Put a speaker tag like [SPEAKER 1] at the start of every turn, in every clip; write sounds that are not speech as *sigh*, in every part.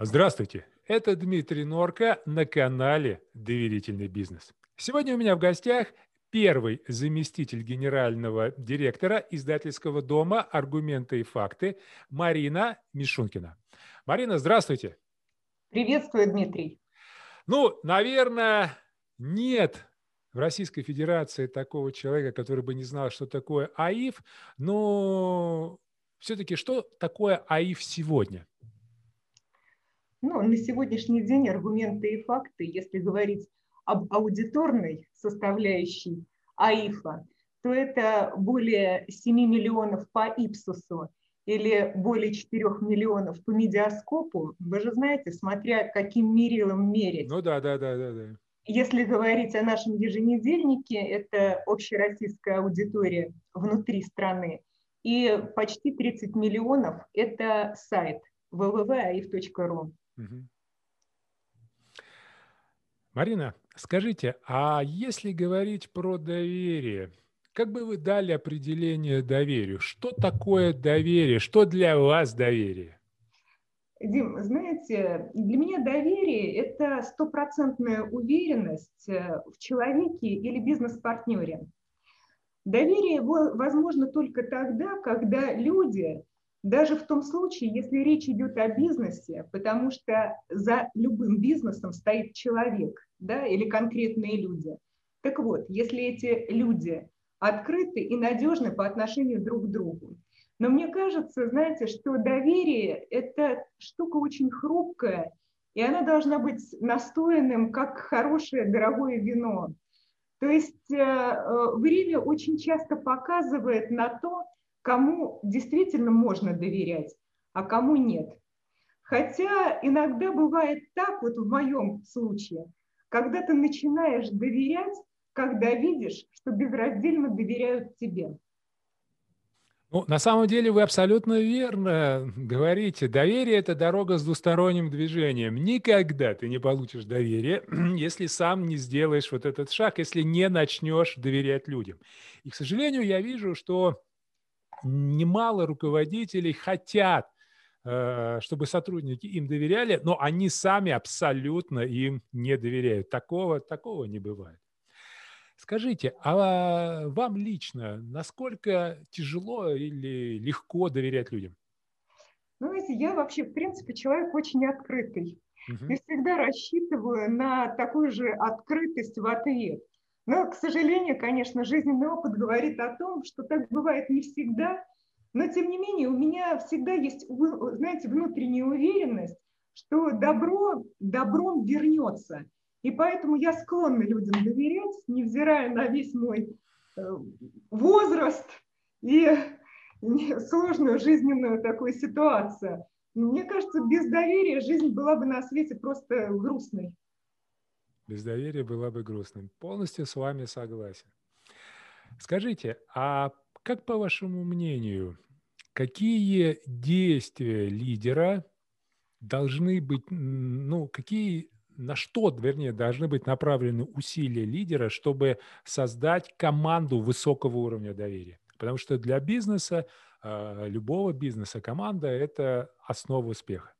[SPEAKER 1] Здравствуйте, это Дмитрий Норка на канале «Доверительный бизнес». Сегодня у меня в гостях первый заместитель генерального директора издательского дома «Аргументы и факты» Марина Мишункина. Марина, здравствуйте.
[SPEAKER 2] Приветствую, Дмитрий.
[SPEAKER 1] Ну, наверное, нет в Российской Федерации такого человека, который бы не знал, что такое АИФ, но все-таки что такое АИФ сегодня?
[SPEAKER 2] Ну, на сегодняшний день аргументы и факты, если говорить об аудиторной составляющей АИФа, то это более 7 миллионов по Ипсусу или более 4 миллионов по медиаскопу. Вы же знаете, смотря каким мерилом мерить.
[SPEAKER 1] Ну да, да, да, да. да.
[SPEAKER 2] Если говорить о нашем еженедельнике, это общероссийская аудитория внутри страны. И почти 30 миллионов – это сайт www.aif.ru.
[SPEAKER 1] Марина, скажите, а если говорить про доверие, как бы вы дали определение доверию? Что такое доверие? Что для вас доверие?
[SPEAKER 2] Дим, знаете, для меня доверие – это стопроцентная уверенность э, в человеке или бизнес-партнере. Доверие возможно только тогда, когда люди даже в том случае, если речь идет о бизнесе, потому что за любым бизнесом стоит человек да, или конкретные люди. Так вот, если эти люди открыты и надежны по отношению друг к другу. Но мне кажется, знаете, что доверие – это штука очень хрупкая, и она должна быть настоянным, как хорошее дорогое вино. То есть э, э, время очень часто показывает на то, кому действительно можно доверять, а кому нет. Хотя иногда бывает так, вот в моем случае, когда ты начинаешь доверять, когда видишь, что безраздельно доверяют тебе.
[SPEAKER 1] Ну, на самом деле вы абсолютно верно говорите. Доверие – это дорога с двусторонним движением. Никогда ты не получишь доверие, *clears throat* если сам не сделаешь вот этот шаг, если не начнешь доверять людям. И, к сожалению, я вижу, что немало руководителей хотят, э, чтобы сотрудники им доверяли, но они сами абсолютно им не доверяют. Такого, такого не бывает. Скажите, а вам лично насколько тяжело или легко доверять людям?
[SPEAKER 2] Ну, я вообще, в принципе, человек очень открытый. Угу. И всегда рассчитываю на такую же открытость в ответ. Но, к сожалению, конечно, жизненный опыт говорит о том, что так бывает не всегда, но, тем не менее, у меня всегда есть, знаете, внутренняя уверенность, что добро добром вернется. И поэтому я склонна людям доверять, невзирая на весь мой э, возраст и сложную жизненную такую ситуацию. Мне кажется, без доверия жизнь была бы на свете просто грустной.
[SPEAKER 1] Без доверия была бы грустной. Полностью с вами согласен. Скажите, а как по вашему мнению, какие действия лидера должны быть, ну, какие, на что, вернее, должны быть направлены усилия лидера, чтобы создать команду высокого уровня доверия? Потому что для бизнеса, а, любого бизнеса, команда – это основа успеха.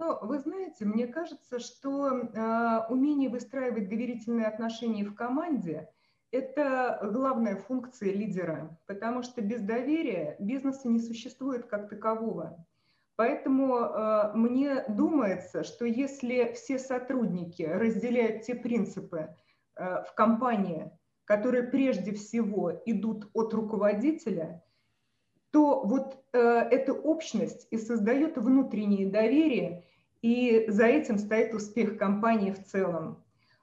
[SPEAKER 2] Ну, вы знаете, мне кажется, что э, умение выстраивать доверительные отношения в команде – это главная функция лидера, потому что без доверия бизнеса не существует как такового. Поэтому э, мне думается, что если все сотрудники разделяют те принципы э, в компании, которые прежде всего идут от руководителя, то вот э, эта общность и создает внутреннее доверие и за этим стоит успех компании в целом.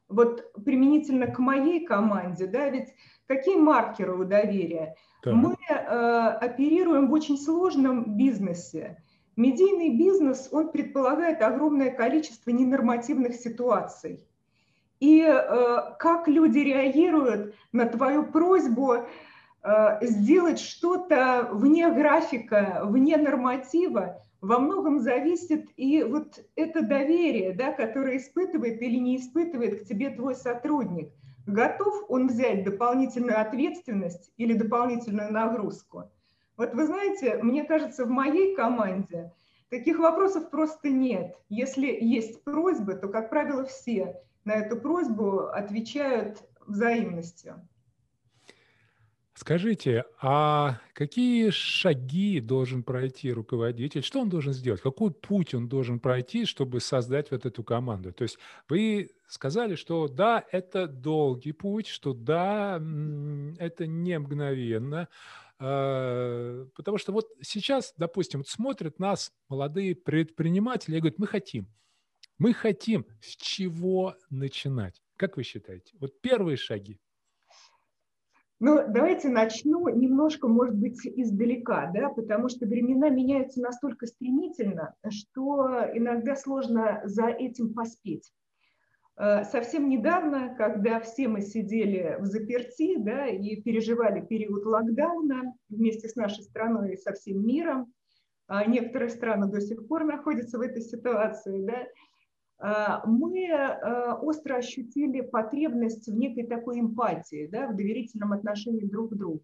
[SPEAKER 2] Вот применительно к моей команде, да, ведь какие маркеры у доверия? Да. Мы э, оперируем в очень сложном бизнесе. Медийный бизнес, он предполагает огромное количество ненормативных ситуаций. И э, как люди реагируют на твою просьбу сделать что-то вне графика, вне норматива, во многом зависит и вот это доверие, да, которое испытывает или не испытывает к тебе твой сотрудник. Готов он взять дополнительную ответственность или дополнительную нагрузку? Вот вы знаете, мне кажется, в моей команде Таких вопросов просто нет. Если есть просьбы, то, как правило, все на эту просьбу отвечают взаимностью.
[SPEAKER 1] Скажите, а какие шаги должен пройти руководитель? Что он должен сделать? Какой путь он должен пройти, чтобы создать вот эту команду? То есть вы сказали, что да, это долгий путь, что да, это не мгновенно, а, потому что вот сейчас, допустим, смотрят нас молодые предприниматели и говорят, мы хотим, мы хотим, с чего начинать? Как вы считаете? Вот первые шаги.
[SPEAKER 2] Ну, давайте начну немножко, может быть, издалека, да, потому что времена меняются настолько стремительно, что иногда сложно за этим поспеть. Э, совсем недавно, когда все мы сидели в заперти да, и переживали период локдауна вместе с нашей страной и со всем миром, а некоторые страны до сих пор находятся в этой ситуации, да, мы э, остро ощутили потребность в некой такой эмпатии, да, в доверительном отношении друг к другу.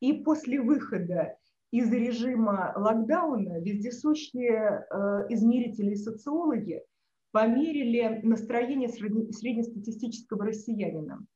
[SPEAKER 2] И после выхода из режима локдауна вездесущие э, измерители и социологи померили настроение среднестатистического россиянина.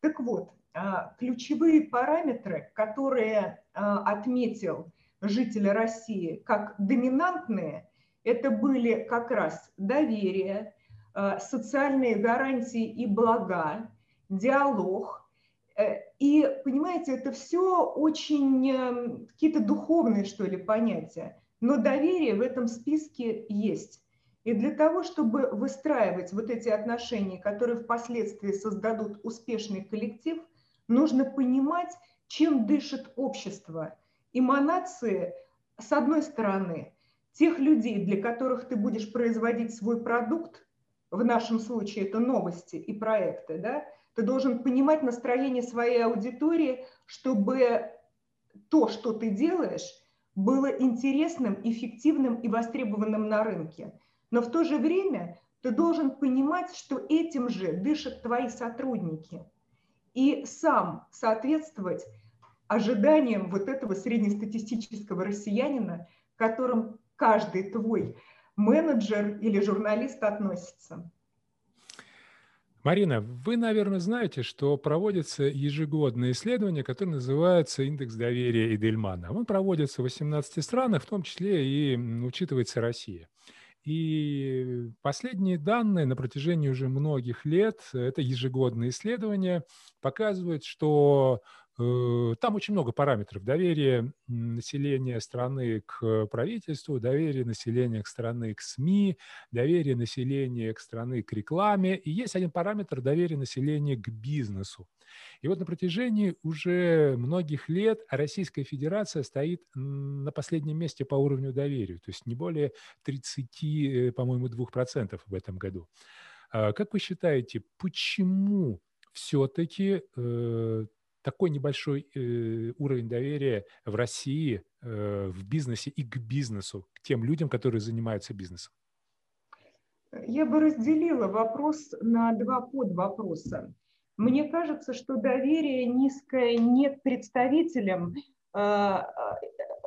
[SPEAKER 2] Так вот, а, ключевые параметры, которые а, отметил житель России как доминантные – это были как раз доверие, э, социальные гарантии и блага, диалог. Э, и, понимаете, это все очень эм, какие-то духовные, что ли, понятия. Но доверие в этом списке есть. И для того, чтобы выстраивать вот эти отношения, которые впоследствии создадут успешный коллектив, нужно понимать, чем дышит общество. Эманации, с одной стороны, тех людей, для которых ты будешь производить свой продукт, в нашем случае это новости и проекты, да, ты должен понимать настроение своей аудитории, чтобы то, что ты делаешь, было интересным, эффективным и востребованным на рынке. Но в то же время ты должен понимать, что этим же дышат твои сотрудники. И сам соответствовать ожиданиям вот этого среднестатистического россиянина, которым каждый твой менеджер или журналист относится.
[SPEAKER 1] Марина, вы, наверное, знаете, что проводится ежегодное исследование, которое называется «Индекс доверия Эдельмана». Он проводится в 18 странах, в том числе и учитывается Россия. И последние данные на протяжении уже многих лет, это ежегодное исследование, показывают, что там очень много параметров. Доверие населения страны к правительству, доверие населения к страны к СМИ, доверие населения к страны к рекламе. И есть один параметр – доверие населения к бизнесу. И вот на протяжении уже многих лет Российская Федерация стоит на последнем месте по уровню доверия, то есть не более 30, э, по-моему, 2% в этом году. А как вы считаете, почему все-таки э, такой небольшой э, уровень доверия в России э, в бизнесе и к бизнесу, к тем людям, которые занимаются бизнесом?
[SPEAKER 2] Я бы разделила вопрос на два подвопроса. Мне кажется, что доверие низкое не к представителям э,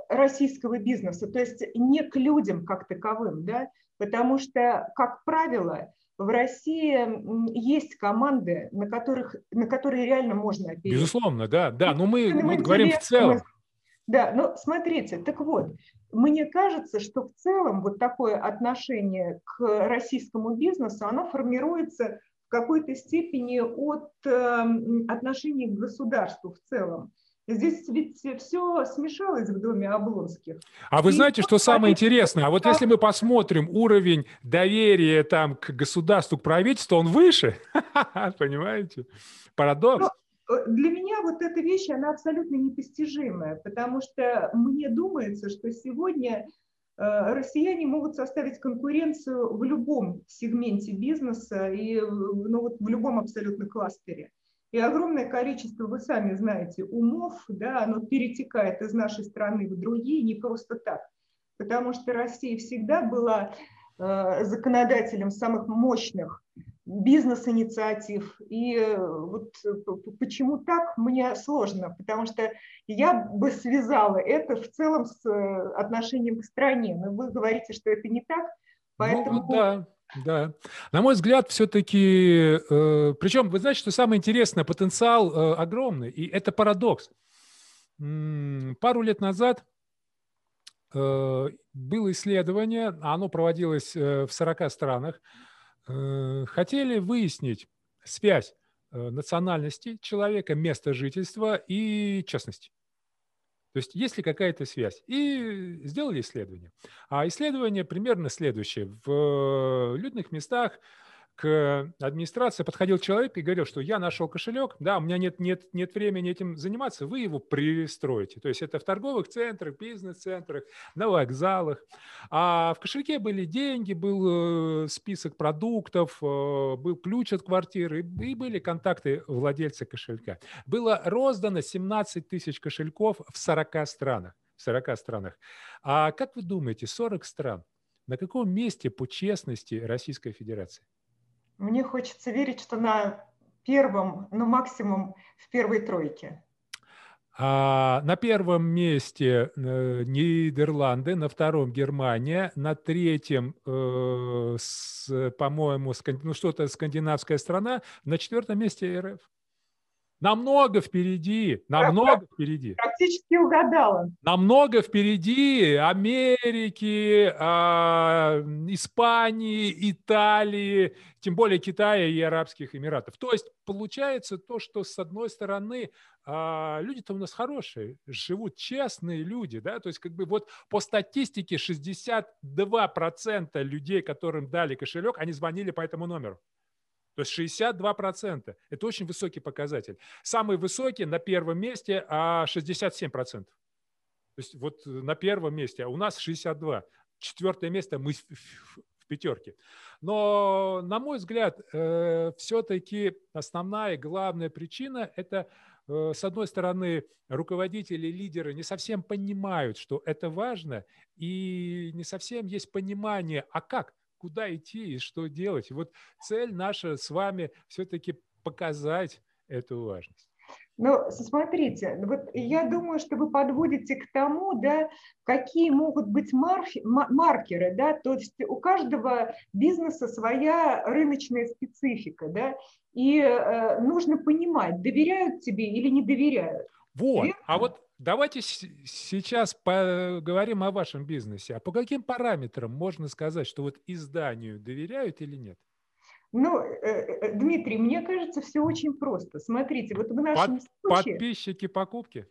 [SPEAKER 2] российского бизнеса, то есть не к людям как таковым, да, потому что, как правило, в России есть команды, на, которых, на которые реально можно опереться.
[SPEAKER 1] Безусловно, да, да, но мы, мы говорим в целом.
[SPEAKER 2] Да, но смотрите, так вот, мне кажется, что в целом вот такое отношение к российскому бизнесу, оно формируется в какой-то степени от э, отношений к государству в целом. Здесь ведь все смешалось в доме Облонских.
[SPEAKER 1] А вы и знаете, что самое интересное? А вот если мы посмотрим уровень доверия там к государству, к правительству, он выше. *laughs* Понимаете? Парадокс.
[SPEAKER 2] Но э, для меня вот эта вещь, она абсолютно непостижимая, потому что мне думается, что сегодня э, россияне могут составить конкуренцию в любом сегменте бизнеса и ну, вот в любом абсолютно кластере. И огромное количество, вы сами знаете, умов, да, оно перетекает из нашей страны в другие не просто так. Потому что Россия всегда была э, законодателем самых мощных бизнес-инициатив. И э, вот почему так, мне сложно, потому что я бы связала это в целом с отношением к стране. Но вы говорите, что это не так, ну поэтому...
[SPEAKER 1] Ну, да. Да. На мой взгляд, все-таки, э, причем, вы знаете, что самое интересное, потенциал э, огромный, и это парадокс. М-м, пару лет назад э, было исследование, оно проводилось э, в 40 странах, э, хотели выяснить связь э, национальности человека, места жительства и частности. То есть есть ли какая-то связь? И сделали исследование. А исследование примерно следующее. В людных местах к администрации подходил человек и говорил, что я нашел кошелек, да, у меня нет, нет, нет времени этим заниматься, вы его пристроите. То есть это в торговых центрах, бизнес-центрах, на вокзалах. А в кошельке были деньги, был э, список продуктов, э, был ключ от квартиры и были контакты владельца кошелька. Было роздано 17 тысяч кошельков в 40 странах. В 40 странах. А как вы думаете, 40 стран, на каком месте по честности Российская Федерация?
[SPEAKER 2] Мне хочется верить, что на первом, ну максимум в первой тройке.
[SPEAKER 1] А на первом месте э, Нидерланды, на втором Германия, на третьем, э, по-моему, ну, что-то скандинавская страна, на четвертом месте РФ. Намного впереди, намного впереди.
[SPEAKER 2] Практически угадала.
[SPEAKER 1] Намного впереди Америки, э, Испании, Италии, тем более Китая и Арабских Эмиратов. То есть получается то, что с одной стороны э, люди-то у нас хорошие, живут честные люди, да, то есть как бы вот по статистике 62% людей, которым дали кошелек, они звонили по этому номеру. То есть 62%. Это очень высокий показатель. Самый высокий на первом месте а 67%. То есть вот на первом месте, а у нас 62. Четвертое место мы в пятерке. Но, на мой взгляд, э, все-таки основная главная причина – это, э, с одной стороны, руководители, лидеры не совсем понимают, что это важно, и не совсем есть понимание, а как – куда идти и что делать. И вот цель наша с вами все-таки показать эту важность.
[SPEAKER 2] Ну, смотрите, вот я думаю, что вы подводите к тому, да, какие могут быть марфи, маркеры, да, то есть у каждого бизнеса своя рыночная специфика, да, и э, нужно понимать, доверяют тебе или не доверяют.
[SPEAKER 1] Вот, Верно? а вот Давайте сейчас поговорим о вашем бизнесе. А по каким параметрам можно сказать, что вот изданию доверяют или нет?
[SPEAKER 2] Ну, э, э, Дмитрий, мне кажется, все очень просто. Смотрите, вот в нашем Под,
[SPEAKER 1] случае... Подписчики, покупки?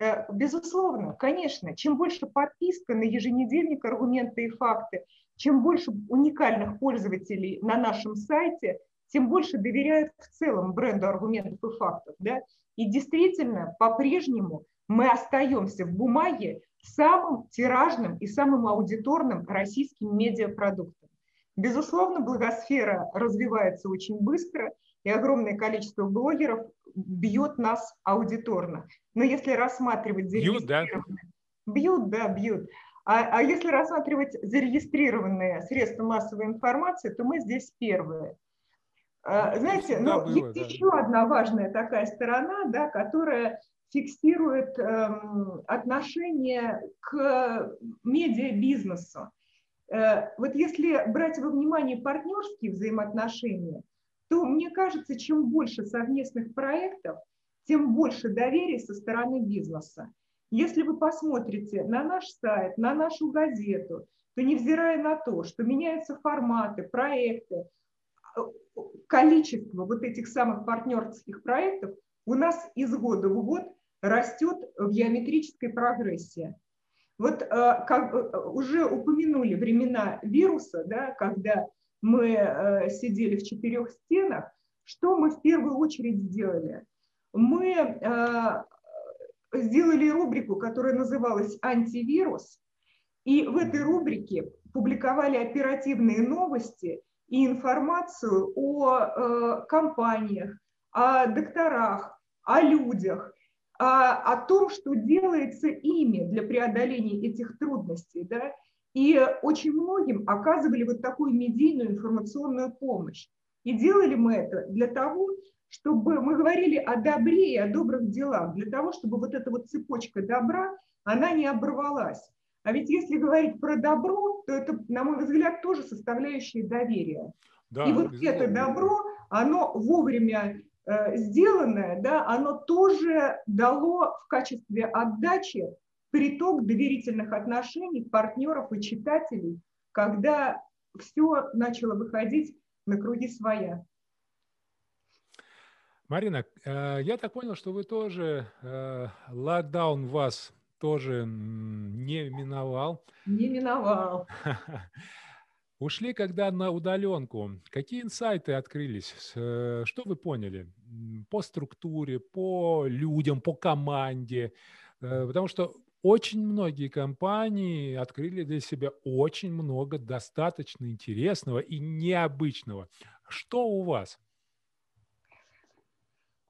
[SPEAKER 2] Э, безусловно, конечно. Чем больше подписка на еженедельник «Аргументы и факты», чем больше уникальных пользователей на нашем сайте, тем больше доверяют в целом бренду аргументов и фактов. Да? И действительно, по-прежнему мы остаемся в бумаге самым тиражным и самым аудиторным российским медиапродуктом. Безусловно, благосфера развивается очень быстро, и огромное количество блогеров бьет нас аудиторно. Но если рассматривать зарегистрированные... Бьют, да, бьют. А, а если рассматривать зарегистрированные средства массовой информации, то мы здесь первые. А, знаете, ну, было, есть да. еще одна важная такая сторона, да, которая фиксирует эм, отношение к медиабизнесу. Э, вот если брать во внимание партнерские взаимоотношения, то мне кажется, чем больше совместных проектов, тем больше доверия со стороны бизнеса. Если вы посмотрите на наш сайт, на нашу газету, то невзирая на то, что меняются форматы, проекты, э, количество вот этих самых партнерских проектов у нас из года в год растет в геометрической прогрессии. Вот э, как э, уже упомянули времена вируса, да, когда мы э, сидели в четырех стенах, что мы в первую очередь сделали? Мы сделали рубрику, которая называлась «Антивирус», и в этой рубрике публиковали оперативные новости и информацию о компаниях, о докторах, о людях, о том, что делается ими для преодоления этих трудностей. Да? И очень многим оказывали вот такую медийную информационную помощь. И делали мы это для того, чтобы мы говорили о добре и о добрых делах, для того, чтобы вот эта вот цепочка добра, она не оборвалась. А ведь если говорить про добро, то это, на мой взгляд, тоже составляющая доверия. Да, и вот безусловно. это добро, оно вовремя сделанное, да, оно тоже дало в качестве отдачи приток доверительных отношений партнеров и читателей, когда все начало выходить на круги своя.
[SPEAKER 1] Марина, э, я так понял, что вы тоже, э, локдаун вас тоже не миновал.
[SPEAKER 2] Не миновал. *laughs*
[SPEAKER 1] Ушли когда на удаленку. Какие инсайты открылись? Э, что вы поняли? По структуре, по людям, по команде? Потому что очень многие компании открыли для себя очень много достаточно интересного и необычного. Что у вас?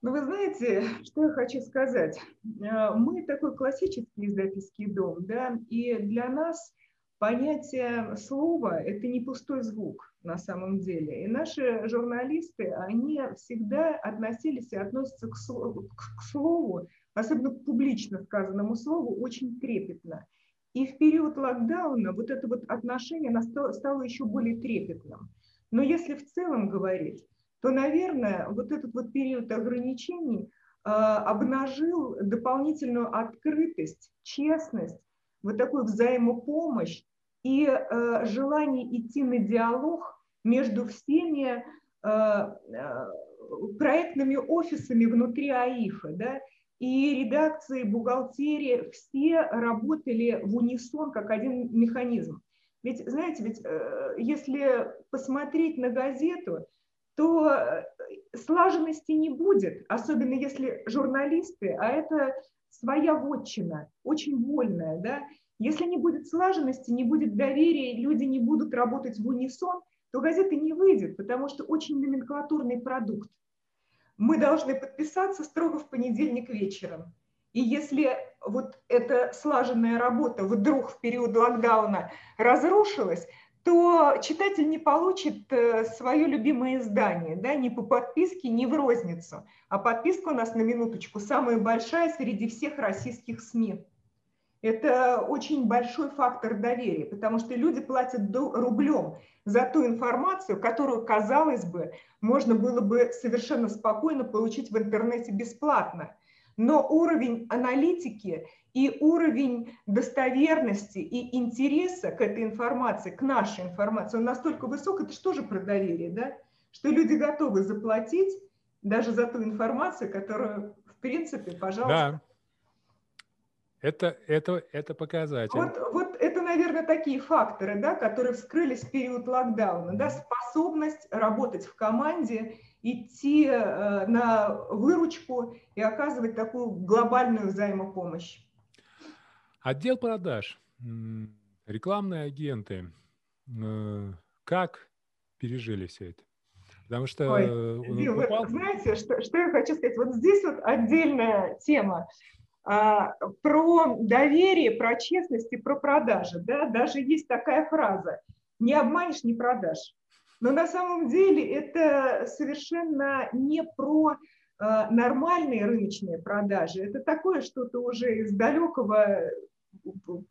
[SPEAKER 2] Ну, вы знаете, *laughs* что я хочу сказать? Э, мы такой классический издательский дом, да, и для нас понятие слова – это не пустой звук на самом деле. И наши журналисты, они всегда относились и относятся к слову, к слову особенно к публично сказанному слову, очень трепетно. И в период локдауна вот это вот отношение стало еще более трепетным. Но если в целом говорить, то, наверное, вот этот вот период ограничений э, обнажил дополнительную открытость, честность, вот такую взаимопомощь и э, желание идти на диалог между всеми э, проектными офисами внутри АИФа. Да? и редакции, бухгалтерия, все работали в унисон как один механизм. Ведь, знаете, ведь э, если посмотреть на газету, то э, слаженности не будет, особенно если журналисты, а это своя вотчина, очень вольная, да, если не будет слаженности, не будет доверия, люди не будут работать в унисон, то газета не выйдет, потому что очень номенклатурный продукт мы должны подписаться строго в понедельник вечером. И если вот эта слаженная работа вдруг в период локдауна разрушилась, то читатель не получит э, свое любимое издание, да, ни по подписке, ни в розницу. А подписка у нас на минуточку самая большая среди всех российских СМИ. Это очень большой фактор доверия, потому что люди платят рублем за ту информацию, которую, казалось бы, можно было бы совершенно спокойно получить в интернете бесплатно. Но уровень аналитики и уровень достоверности и интереса к этой информации, к нашей информации, он настолько высок, это что же про доверие, да? что люди готовы заплатить даже за ту информацию, которую, в принципе, пожалуйста,
[SPEAKER 1] да это, это, это показатель.
[SPEAKER 2] Вот, вот это, наверное, такие факторы, да, которые вскрылись в период локдауна. Да, способность работать в команде, идти э, на выручку и оказывать такую глобальную взаимопомощь.
[SPEAKER 1] Отдел продаж, рекламные агенты, э, как пережили все это?
[SPEAKER 2] Потому что... Ой, Дим, упал... знаете, что, что я хочу сказать? Вот здесь вот отдельная тема. А, про доверие, про честность и про продажи. Да? Даже есть такая фраза «не обманешь, не продашь». Но на самом деле это совершенно не про а, нормальные рыночные продажи. Это такое что-то уже из далекого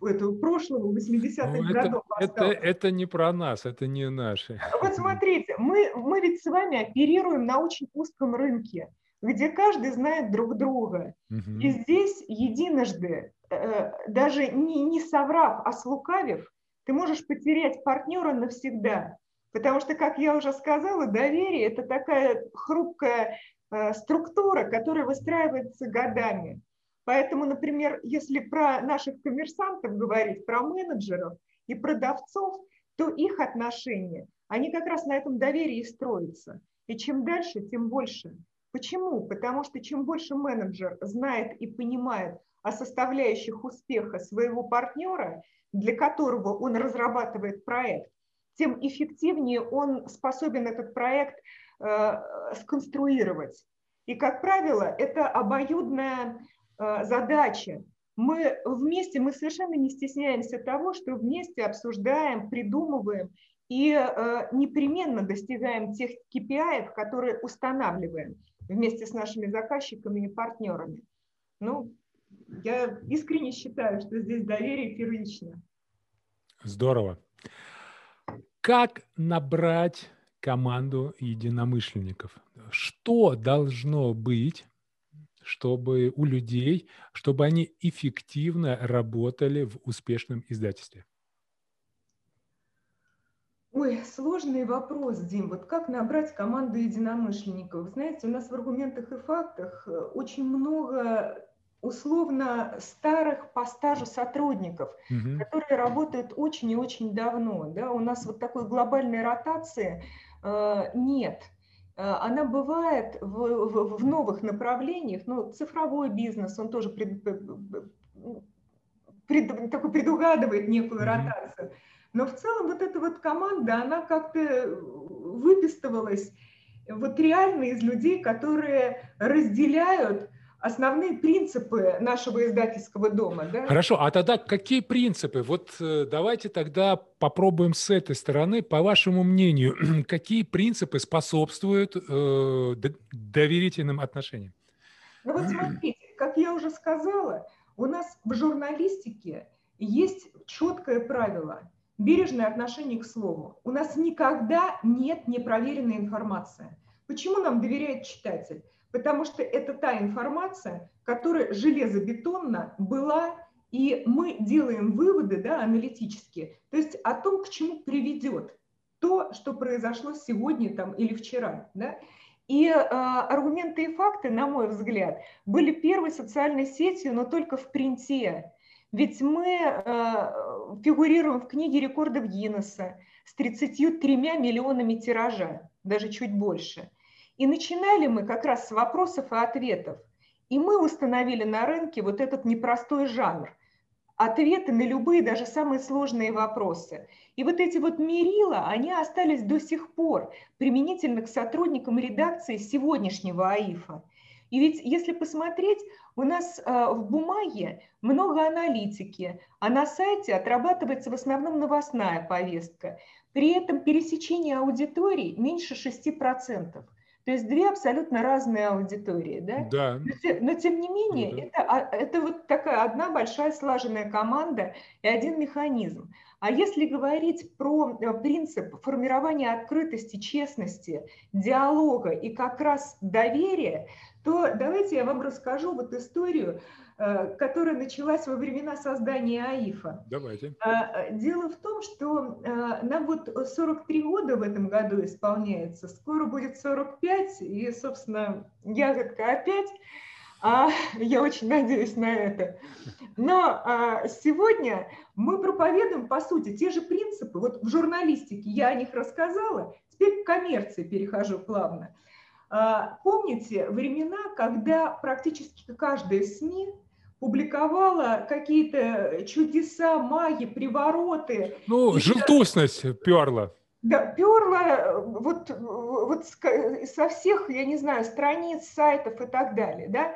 [SPEAKER 2] этого прошлого, 80-х ну, годов.
[SPEAKER 1] Это, это не про нас, это не наши.
[SPEAKER 2] Вот смотрите, мы, мы ведь с вами оперируем на очень узком рынке где каждый знает друг друга. Угу. И здесь единожды, э, даже не, не соврав, а слукавив, ты можешь потерять партнера навсегда. Потому что, как я уже сказала, доверие – это такая хрупкая э, структура, которая выстраивается годами. Поэтому, например, если про наших коммерсантов говорить, про менеджеров и продавцов, то их отношения, они как раз на этом доверии строятся. И чем дальше, тем больше. Почему? Потому что чем больше менеджер знает и понимает о составляющих успеха своего партнера, для которого он разрабатывает проект, тем эффективнее он способен этот проект э, сконструировать. И, как правило, это обоюдная э, задача. Мы вместе, мы совершенно не стесняемся того, что вместе обсуждаем, придумываем и э, непременно достигаем тех KPI, которые устанавливаем вместе с нашими заказчиками и партнерами. Ну, я искренне считаю, что здесь доверие первично.
[SPEAKER 1] Здорово. Как набрать команду единомышленников? Что должно быть, чтобы у людей, чтобы они эффективно работали в успешном издательстве?
[SPEAKER 2] Ой, сложный вопрос, Дим. Вот как набрать команду единомышленников? Знаете, у нас в аргументах и фактах очень много условно старых по стажу сотрудников, угу. которые работают очень и очень давно. Да? У нас вот такой глобальной ротации э, нет. Э, она бывает в, в, в новых направлениях, ну, цифровой бизнес, он тоже пред, пред, такой предугадывает некую mm ротацию. Но в целом вот эта вот команда, она как-то выпистывалась вот реально из людей, которые разделяют основные принципы нашего издательского дома. Да?
[SPEAKER 1] Хорошо, а тогда какие принципы? Вот э, давайте тогда попробуем с этой стороны. По вашему мнению, *clears throat* какие принципы способствуют э, доверительным отношениям?
[SPEAKER 2] Ну вот смотрите, как я уже сказала, у нас в журналистике есть четкое правило – бережное отношение к слову. У нас никогда нет непроверенной информации. Почему нам доверяет читатель? Потому что это та информация, которая железобетонно была, и мы делаем выводы да, аналитические, то есть о том, к чему приведет то, что произошло сегодня там, или вчера. Да? И э, аргументы и факты, на мой взгляд, были первой социальной сетью, но только в принте. Ведь мы э, фигурируем в книге рекордов Гиннесса с 33 миллионами тиража, даже чуть больше – и начинали мы как раз с вопросов и ответов. И мы установили на рынке вот этот непростой жанр. Ответы на любые, даже самые сложные вопросы. И вот эти вот мерила, они остались до сих пор применительно к сотрудникам редакции сегодняшнего АИФа. И ведь если посмотреть, у нас э, в бумаге много аналитики, а на сайте отрабатывается в основном новостная повестка. При этом пересечение аудиторий меньше 6%. То есть две абсолютно разные аудитории, да?
[SPEAKER 1] Да.
[SPEAKER 2] Но, но тем не менее, ну, да. это, а, это вот такая одна большая слаженная команда и один механизм. А если говорить про э, принцип формирования открытости, честности, диалога и как раз доверия, то давайте я вам расскажу вот историю, Э, которая началась во времена создания АИФа.
[SPEAKER 1] Давайте.
[SPEAKER 2] Э, дело в том, что нам вот 43 года в этом году исполняется, скоро будет 45, и, собственно, ягодка опять. А я очень надеюсь на это. Но а, сегодня мы проповедуем, по сути, те же принципы. Вот в журналистике я о них рассказала, теперь к коммерции перехожу плавно. А, помните времена, когда практически каждая СМИ публиковала какие-то чудеса, маги, привороты.
[SPEAKER 1] Ну, желтушность перла.
[SPEAKER 2] Да, перла вот, вот со всех, я не знаю, страниц, сайтов и так далее, да.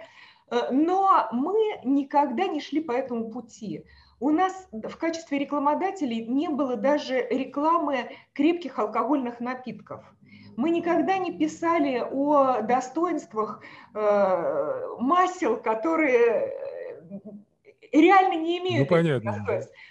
[SPEAKER 2] Но мы никогда не шли по этому пути. У нас в качестве рекламодателей не было даже рекламы крепких алкогольных напитков. Мы никогда не писали о достоинствах э, масел, которые реально не имеют
[SPEAKER 1] ну, понятно.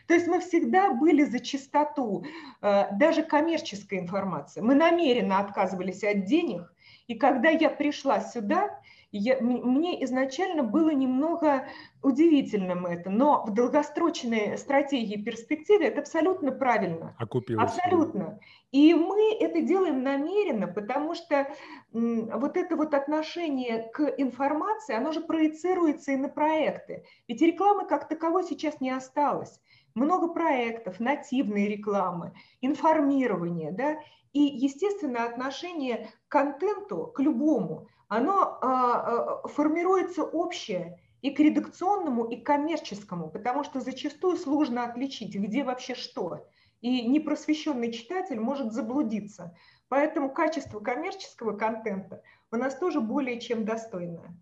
[SPEAKER 2] То есть мы всегда были за чистоту, э, даже коммерческой информации. Мы намеренно отказывались от денег, и когда я пришла сюда, я, мне изначально было немного удивительным это, но в долгосрочной стратегии перспективе это абсолютно правильно.
[SPEAKER 1] Окупилось.
[SPEAKER 2] Абсолютно. И мы это делаем намеренно, потому что вот это вот отношение к информации, оно же проецируется и на проекты. Ведь рекламы как таковой сейчас не осталось. Много проектов, нативные рекламы, информирование, да, и, естественно, отношение к контенту, к любому, оно а, а, формируется общее и к редакционному, и к коммерческому, потому что зачастую сложно отличить, где вообще что. И непросвещенный читатель может заблудиться. Поэтому качество коммерческого контента у нас тоже более чем достойное.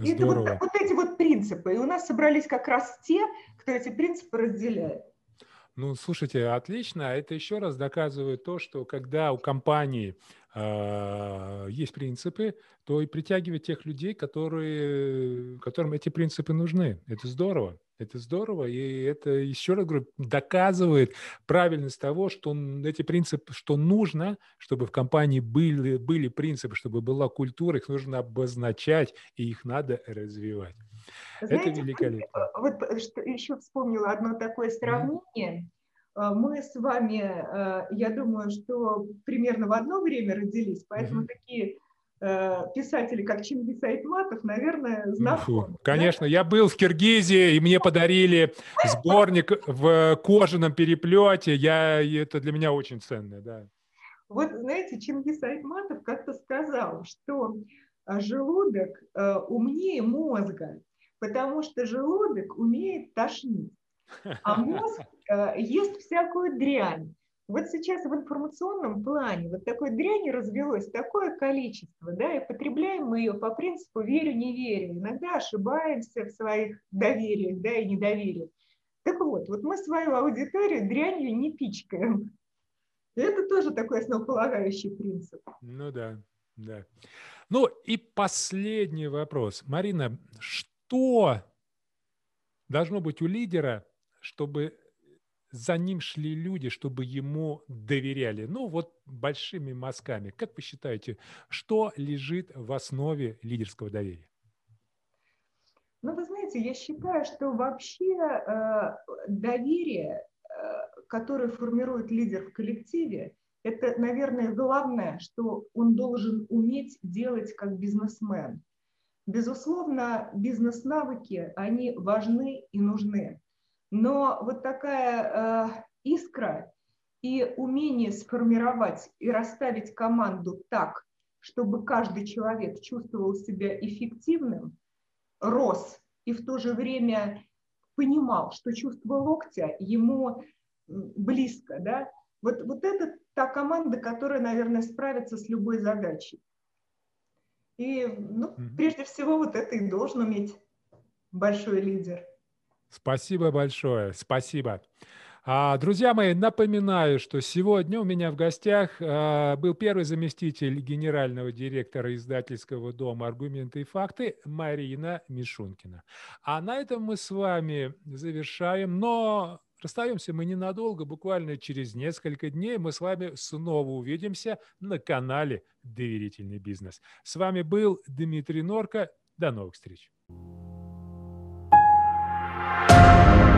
[SPEAKER 2] И это вот, вот эти вот принципы. И у нас собрались как раз те, кто эти принципы разделяет.
[SPEAKER 1] Ну, слушайте, отлично. Это еще раз доказывает то, что когда у компании есть принципы, то и притягивать тех людей, которые, которым эти принципы нужны. Это здорово. Это здорово, и это, еще раз говорю, доказывает правильность того, что эти принципы, что нужно, чтобы в компании были, были принципы, чтобы была культура, их нужно обозначать, и их надо развивать.
[SPEAKER 2] Знаете, это великолепно. Вот э, что, еще вспомнила одно такое сравнение. Mm-hmm. Мы с вами, э, я думаю, что примерно в одно время родились, поэтому mm-hmm. такие Э, писатели, как Чингис Айтматов, наверное, знакомы.
[SPEAKER 1] Конечно, да? я был в Киргизии, и мне подарили сборник в кожаном переплете. Я, это для меня очень ценно, да.
[SPEAKER 2] Вот, знаете, Чингис Айтматов как-то сказал, что э, желудок э, умнее мозга, потому что желудок умеет тошнить, а мозг ест всякую дрянь. Вот сейчас в информационном плане вот такой дряни развелось такое количество, да, и потребляем мы ее по принципу верю, не верю. Иногда ошибаемся в своих довериях, да, и недовериях. Так вот, вот мы свою аудиторию дрянью не пичкаем. Это тоже такой основополагающий принцип.
[SPEAKER 1] Ну да, да. Ну и последний вопрос. Марина, что должно быть у лидера, чтобы за ним шли люди, чтобы ему доверяли. Ну вот большими мазками. Как вы считаете, что лежит в основе лидерского доверия?
[SPEAKER 2] Ну, вы знаете, я считаю, что вообще э, доверие, э, которое формирует лидер в коллективе, это, наверное, главное, что он должен уметь делать как бизнесмен. Безусловно, бизнес-навыки, они важны и нужны. Но вот такая э, искра и умение сформировать и расставить команду так, чтобы каждый человек чувствовал себя эффективным, рос и в то же время понимал, что чувство локтя ему близко, да, вот, вот это та команда, которая, наверное, справится с любой задачей. И ну, прежде всего вот это и должен уметь большой лидер.
[SPEAKER 1] Спасибо большое, спасибо. А, друзья мои, напоминаю, что сегодня у меня в гостях а, был первый заместитель генерального директора издательского дома «Аргументы и факты» Марина Мишункина. А на этом мы с вами завершаем, но расстаемся мы ненадолго, буквально через несколько дней мы с вами снова увидимся на канале «Доверительный бизнес». С вами был Дмитрий Норка. До новых встреч. Thank you.